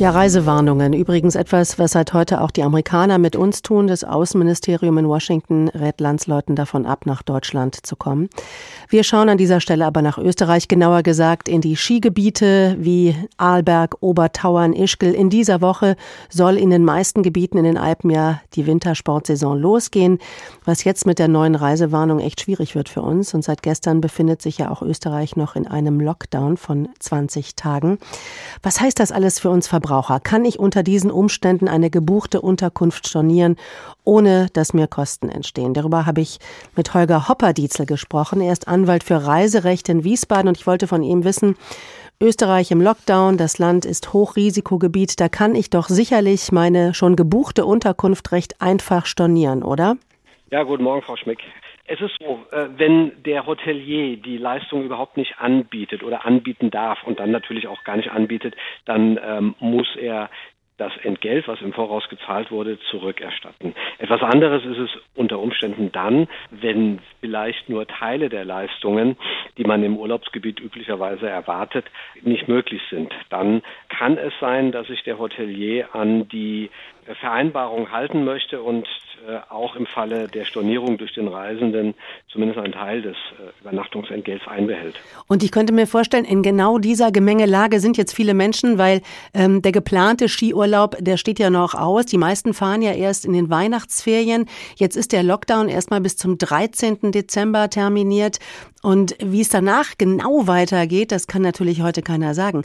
Ja, Reisewarnungen. Übrigens etwas, was seit heute auch die Amerikaner mit uns tun. Das Außenministerium in Washington rät Landsleuten davon ab, nach Deutschland zu kommen. Wir schauen an dieser Stelle aber nach Österreich, genauer gesagt in die Skigebiete wie Arlberg, Obertauern, Ischgl. In dieser Woche soll in den meisten Gebieten in den Alpen ja die Wintersportsaison losgehen, was jetzt mit der neuen Reisewarnung echt schwierig wird für uns. Und seit gestern befindet sich ja auch Österreich noch in einem Lockdown von 20 Tagen. Was heißt das alles für uns Verbraucher? Verbraucher kann ich unter diesen Umständen eine gebuchte Unterkunft stornieren, ohne dass mir Kosten entstehen. Darüber habe ich mit Holger Hopperdietzel gesprochen. Er ist Anwalt für Reiserecht in Wiesbaden und ich wollte von ihm wissen, Österreich im Lockdown, das Land ist Hochrisikogebiet, da kann ich doch sicherlich meine schon gebuchte Unterkunft recht einfach stornieren, oder? Ja, guten Morgen, Frau Schmick. Es ist so, äh, wenn der Hotelier die Leistung überhaupt nicht anbietet oder anbieten darf und dann natürlich auch gar nicht anbietet, dann ähm, muss er das Entgelt, was im Voraus gezahlt wurde, zurückerstatten. Etwas anderes ist es unter Umständen dann, wenn vielleicht nur Teile der Leistungen, die man im Urlaubsgebiet üblicherweise erwartet, nicht möglich sind. Dann kann es sein, dass sich der Hotelier an die Vereinbarung halten möchte und äh, auch im Falle der Stornierung durch den Reisenden zumindest einen Teil des äh, Übernachtungsentgelts einbehält. Und ich könnte mir vorstellen, in genau dieser Gemengelage sind jetzt viele Menschen, weil ähm, der geplante Skiurlaub, der steht ja noch aus. Die meisten fahren ja erst in den Weihnachtsferien. Jetzt ist der Lockdown erstmal bis zum 13. Dezember terminiert. Und wie es danach genau weitergeht, das kann natürlich heute keiner sagen.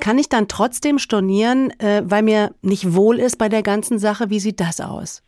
Kann ich dann trotzdem stornieren, äh, weil mir nicht wohl ist bei der ganzen Sache? Wie sieht das aus?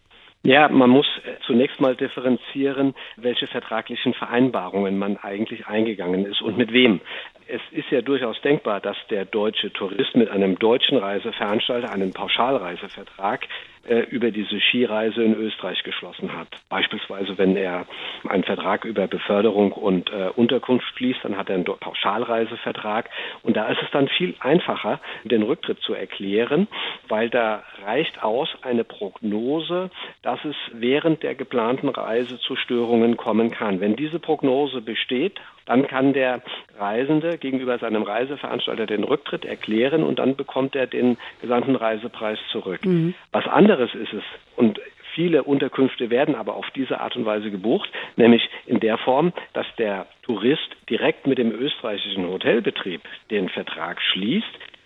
Ja, man muss äh, zunächst mal differenzieren, welche vertraglichen Vereinbarungen man eigentlich eingegangen ist und mit wem. Es ist ja durchaus denkbar, dass der deutsche Tourist mit einem deutschen Reiseveranstalter einen Pauschalreisevertrag äh, über diese Skireise in Österreich geschlossen hat. Beispielsweise, wenn er einen Vertrag über Beförderung und äh, Unterkunft schließt, dann hat er einen Pauschalreisevertrag. Und da ist es dann viel einfacher, den Rücktritt zu erklären, weil da reicht aus eine Prognose, dass es während der geplanten Reise zu Störungen kommen kann. Wenn diese Prognose besteht, dann kann der Reisende gegenüber seinem Reiseveranstalter den Rücktritt erklären und dann bekommt er den gesamten Reisepreis zurück. Mhm. Was anderes ist es, und Viele Unterkünfte werden aber auf diese Art und Weise gebucht, nämlich in der Form, dass der Tourist direkt mit dem österreichischen Hotelbetrieb den Vertrag schließt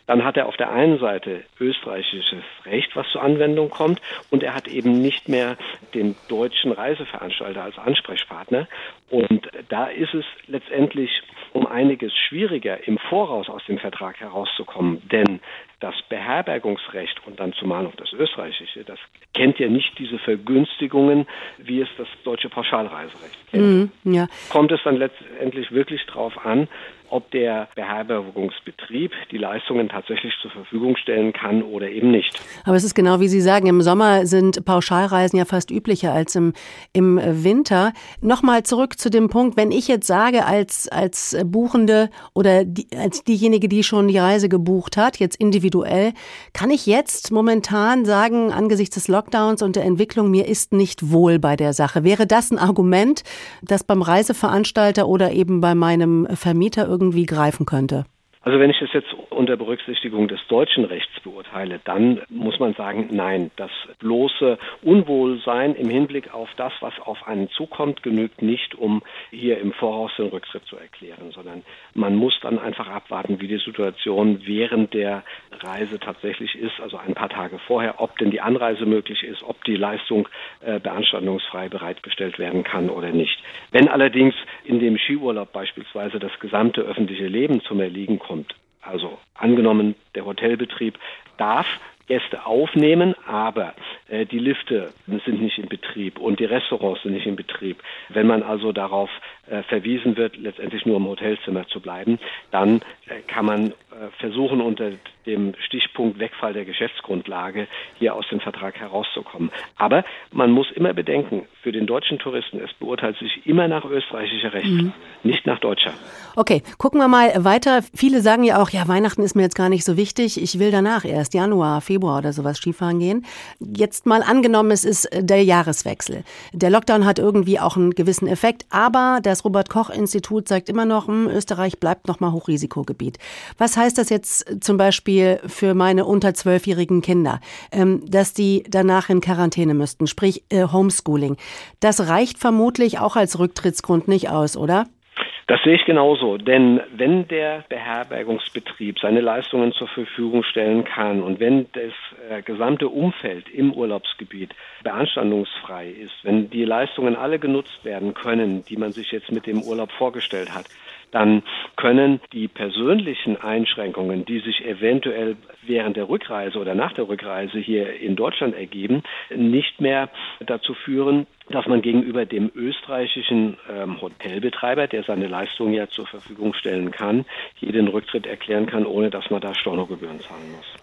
dann hat er auf der einen Seite österreichisches Recht, was zur Anwendung kommt, und er hat eben nicht mehr den deutschen Reiseveranstalter als Ansprechpartner. Und da ist es letztendlich um einiges schwieriger, im Voraus aus dem Vertrag herauszukommen. Denn das Beherbergungsrecht und dann zumal noch das österreichische, das kennt ja nicht diese Vergünstigungen, wie es das deutsche Pauschalreiserecht kennt. Mm, ja. Kommt es dann letztendlich wirklich darauf an, ob der Beherbergungsbetrieb die Leistungen tatsächlich zur Verfügung stellen kann oder eben nicht. Aber es ist genau wie Sie sagen, im Sommer sind Pauschalreisen ja fast üblicher als im, im Winter. Nochmal zurück zu dem Punkt, wenn ich jetzt sage als, als Buchende oder die, als diejenige, die schon die Reise gebucht hat, jetzt individuell, kann ich jetzt momentan sagen, angesichts des Lockdowns und der Entwicklung, mir ist nicht wohl bei der Sache. Wäre das ein Argument, das beim Reiseveranstalter oder eben bei meinem Vermieter irgendwie greifen könnte? Also wenn ich das jetzt unter Berücksichtigung des deutschen Rechts beurteile, dann muss man sagen, nein, das bloße Unwohlsein im Hinblick auf das, was auf einen zukommt, genügt nicht, um hier im Voraus den Rücktritt zu erklären, sondern man muss dann einfach abwarten, wie die Situation während der Reise tatsächlich ist, also ein paar Tage vorher, ob denn die Anreise möglich ist, ob die Leistung äh, beanstandungsfrei bereitgestellt werden kann oder nicht. Wenn allerdings in dem Skiurlaub beispielsweise das gesamte öffentliche Leben zum Erliegen kommt, also angenommen, der Hotelbetrieb darf Gäste aufnehmen, aber äh, die Lifte sind nicht in Betrieb und die Restaurants sind nicht in Betrieb. Wenn man also darauf äh, verwiesen wird, letztendlich nur im Hotelzimmer zu bleiben, dann äh, kann man versuchen, unter dem Stichpunkt Wegfall der Geschäftsgrundlage hier aus dem Vertrag herauszukommen. Aber man muss immer bedenken, für den deutschen Touristen, es beurteilt sich immer nach österreichischer Rechtslage, mhm. nicht nach deutscher. Okay, gucken wir mal weiter. Viele sagen ja auch, ja, Weihnachten ist mir jetzt gar nicht so wichtig. Ich will danach erst Januar, Februar oder sowas Skifahren gehen. Jetzt mal angenommen, es ist der Jahreswechsel. Der Lockdown hat irgendwie auch einen gewissen Effekt, aber das Robert Koch Institut sagt immer noch, hm, Österreich bleibt noch mal Hochrisikogebiet. Was heißt heißt das jetzt zum Beispiel für meine unter zwölfjährigen Kinder, ähm, dass die danach in Quarantäne müssten, sprich äh, Homeschooling. Das reicht vermutlich auch als Rücktrittsgrund nicht aus, oder? Das sehe ich genauso, denn wenn der Beherbergungsbetrieb seine Leistungen zur Verfügung stellen kann und wenn das äh, gesamte Umfeld im Urlaubsgebiet beanstandungsfrei ist, wenn die Leistungen alle genutzt werden können, die man sich jetzt mit dem Urlaub vorgestellt hat, dann können die persönlichen Einschränkungen, die sich eventuell während der Rückreise oder nach der Rückreise hier in Deutschland ergeben, nicht mehr dazu führen, dass man gegenüber dem österreichischen ähm, Hotelbetreiber, der seine Leistungen ja zur Verfügung stellen kann, hier den Rücktritt erklären kann, ohne dass man da Stornogebühren zahlen muss.